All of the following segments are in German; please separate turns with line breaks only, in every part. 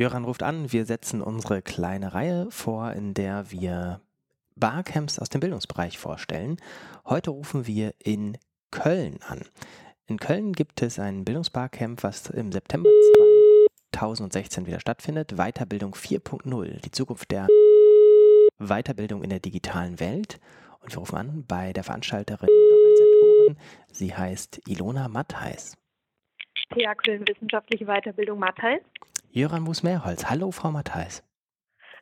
Jöran ruft an, wir setzen unsere kleine Reihe vor, in der wir Barcamps aus dem Bildungsbereich vorstellen. Heute rufen wir in Köln an. In Köln gibt es ein Bildungsbarcamp, was im September 2016 wieder stattfindet. Weiterbildung 4.0, die Zukunft der Weiterbildung in der digitalen Welt. Und wir rufen an bei der Veranstalterin und Organisatorin. Sie heißt Ilona Mattheis.
TH Köln Wissenschaftliche Weiterbildung Mattheis.
Jöran Musmeerholz. Hallo, Frau Mattheis.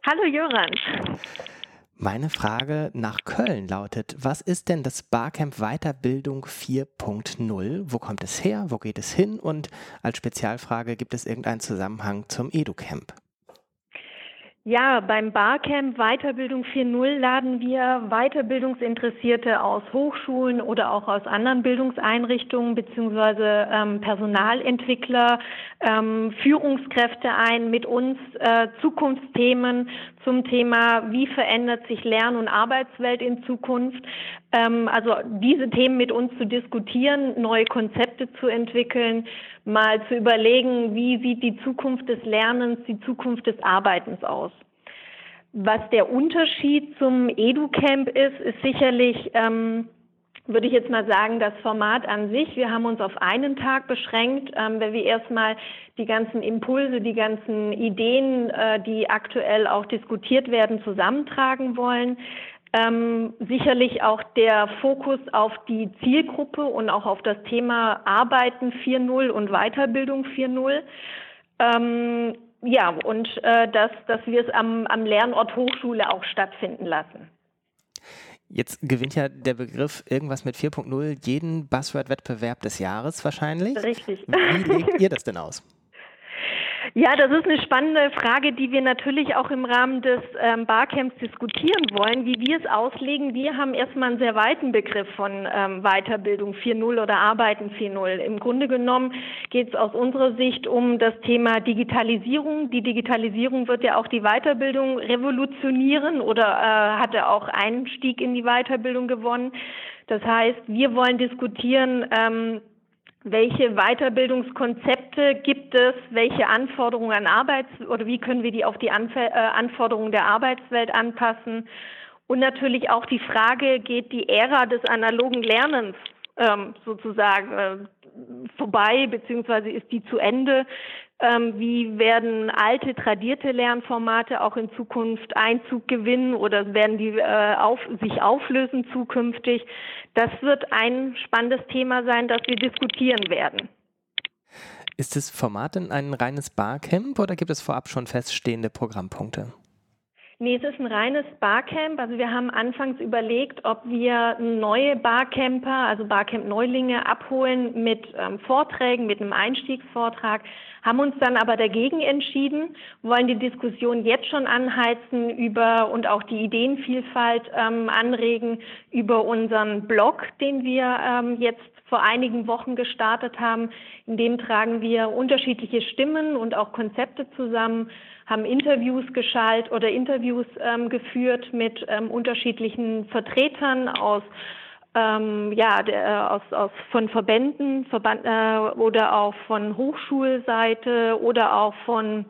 Hallo, Jöran.
Meine Frage nach Köln lautet, was ist denn das Barcamp Weiterbildung 4.0? Wo kommt es her? Wo geht es hin? Und als Spezialfrage, gibt es irgendeinen Zusammenhang zum EduCamp?
Ja, beim Barcamp Weiterbildung 4.0 laden wir Weiterbildungsinteressierte aus Hochschulen oder auch aus anderen Bildungseinrichtungen beziehungsweise ähm, Personalentwickler, ähm, Führungskräfte ein, mit uns äh, Zukunftsthemen zum Thema, wie verändert sich Lern- und Arbeitswelt in Zukunft. Ähm, also diese Themen mit uns zu diskutieren, neue Konzepte zu entwickeln, mal zu überlegen, wie sieht die Zukunft des Lernens, die Zukunft des Arbeitens aus. Was der Unterschied zum EduCamp ist, ist sicherlich, ähm, würde ich jetzt mal sagen, das Format an sich. Wir haben uns auf einen Tag beschränkt, ähm, weil wir erstmal die ganzen Impulse, die ganzen Ideen, äh, die aktuell auch diskutiert werden, zusammentragen wollen. Ähm, sicherlich auch der Fokus auf die Zielgruppe und auch auf das Thema Arbeiten 4.0 und Weiterbildung 4.0. Ähm, ja, und äh, dass, dass wir es am, am Lernort Hochschule auch stattfinden lassen.
Jetzt gewinnt ja der Begriff irgendwas mit 4.0 jeden Buzzword-Wettbewerb des Jahres wahrscheinlich.
Richtig.
Wie legt ihr das denn aus?
Ja, das ist eine spannende Frage, die wir natürlich auch im Rahmen des ähm, Barcamps diskutieren wollen, wie wir es auslegen. Wir haben erstmal einen sehr weiten Begriff von ähm, Weiterbildung 4.0 oder Arbeiten 4.0. Im Grunde genommen geht es aus unserer Sicht um das Thema Digitalisierung. Die Digitalisierung wird ja auch die Weiterbildung revolutionieren oder äh, hatte auch Einstieg in die Weiterbildung gewonnen. Das heißt, wir wollen diskutieren, ähm, welche Weiterbildungskonzepte gibt es? Welche Anforderungen an Arbeits- oder wie können wir die auf die Anf äh, Anforderungen der Arbeitswelt anpassen? Und natürlich auch die Frage, geht die Ära des analogen Lernens ähm, sozusagen äh, vorbei, beziehungsweise ist die zu Ende? Ähm, wie werden alte, tradierte Lernformate auch in Zukunft Einzug gewinnen oder werden die äh, auf, sich auflösen zukünftig? Das wird ein spannendes Thema sein, das wir diskutieren werden.
Ist das Format denn ein reines Barcamp oder gibt es vorab schon feststehende Programmpunkte?
Nee, es ist ein reines Barcamp. Also wir haben anfangs überlegt, ob wir neue Barcamper, also Barcamp-Neulinge abholen mit ähm, Vorträgen, mit einem Einstiegsvortrag, haben uns dann aber dagegen entschieden, wollen die Diskussion jetzt schon anheizen über und auch die Ideenvielfalt ähm, anregen über unseren Blog, den wir ähm, jetzt vor einigen Wochen gestartet haben. In dem tragen wir unterschiedliche Stimmen und auch Konzepte zusammen haben Interviews geschalt oder Interviews ähm, geführt mit ähm, unterschiedlichen Vertretern aus ähm, ja, der, äh, aus, aus, von Verbänden Verband, äh, oder auch von Hochschulseite oder auch von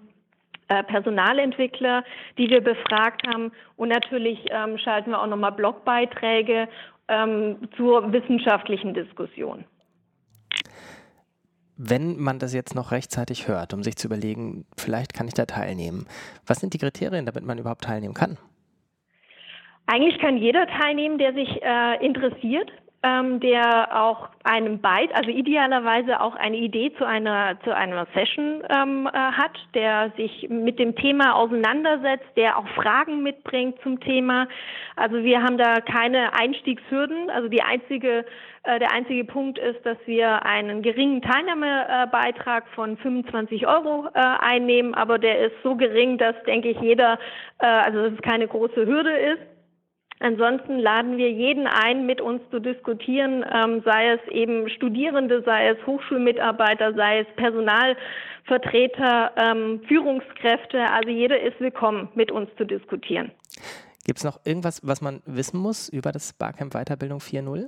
äh, Personalentwickler, die wir befragt haben. Und natürlich ähm, schalten wir auch nochmal Blogbeiträge ähm, zur wissenschaftlichen Diskussion.
Wenn man das jetzt noch rechtzeitig hört, um sich zu überlegen, vielleicht kann ich da teilnehmen, was sind die Kriterien, damit man überhaupt teilnehmen kann?
Eigentlich kann jeder teilnehmen, der sich äh, interessiert ähm, der auch einem Byte, also idealerweise auch eine Idee zu einer zu einer Session ähm, äh, hat, der sich mit dem Thema auseinandersetzt, der auch Fragen mitbringt zum Thema. Also wir haben da keine Einstiegshürden. Also die einzige äh, der einzige Punkt ist, dass wir einen geringen Teilnahmebeitrag von 25 Euro äh, einnehmen, aber der ist so gering, dass denke ich jeder, äh, also dass es keine große Hürde ist. Ansonsten laden wir jeden ein, mit uns zu diskutieren, ähm, sei es eben Studierende, sei es Hochschulmitarbeiter, sei es Personalvertreter, ähm, Führungskräfte. Also jeder ist willkommen, mit uns zu diskutieren.
Gibt es noch irgendwas, was man wissen muss über das Barcamp Weiterbildung 4.0?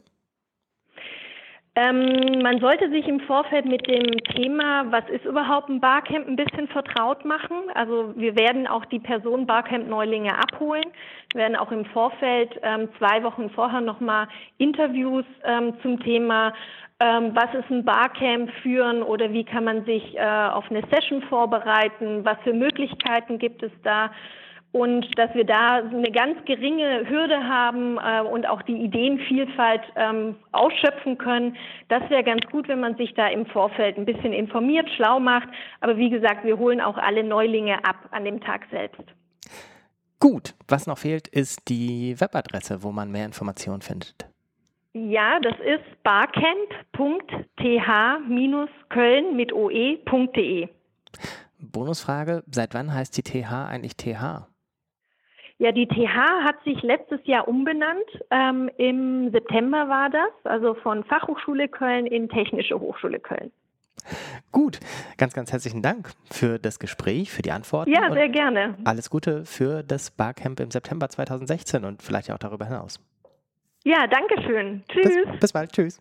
Ähm, man sollte sich im Vorfeld mit dem Thema, was ist überhaupt ein Barcamp, ein bisschen vertraut machen. Also wir werden auch die Person Barcamp-Neulinge abholen. Wir werden auch im Vorfeld ähm, zwei Wochen vorher nochmal Interviews ähm, zum Thema ähm, was ist ein Barcamp führen oder wie kann man sich äh, auf eine Session vorbereiten, was für Möglichkeiten gibt es da und dass wir da eine ganz geringe Hürde haben äh, und auch die Ideenvielfalt ähm, ausschöpfen können. Das wäre ganz gut, wenn man sich da im Vorfeld ein bisschen informiert, schlau macht. Aber wie gesagt, wir holen auch alle Neulinge ab an dem Tag selbst.
Gut, was noch fehlt, ist die Webadresse, wo man mehr Informationen findet.
Ja, das ist barcamp.th-köln mit oe.de.
Bonusfrage, seit wann heißt die TH eigentlich TH?
Ja, die TH hat sich letztes Jahr umbenannt. Ähm, Im September war das, also von Fachhochschule Köln in Technische Hochschule Köln.
Gut, ganz, ganz herzlichen Dank für das Gespräch, für die Antworten.
Ja, sehr gerne.
Alles Gute für das Barcamp im September 2016 und vielleicht auch darüber hinaus.
Ja, danke schön. Tschüss.
Bis, bis bald. Tschüss.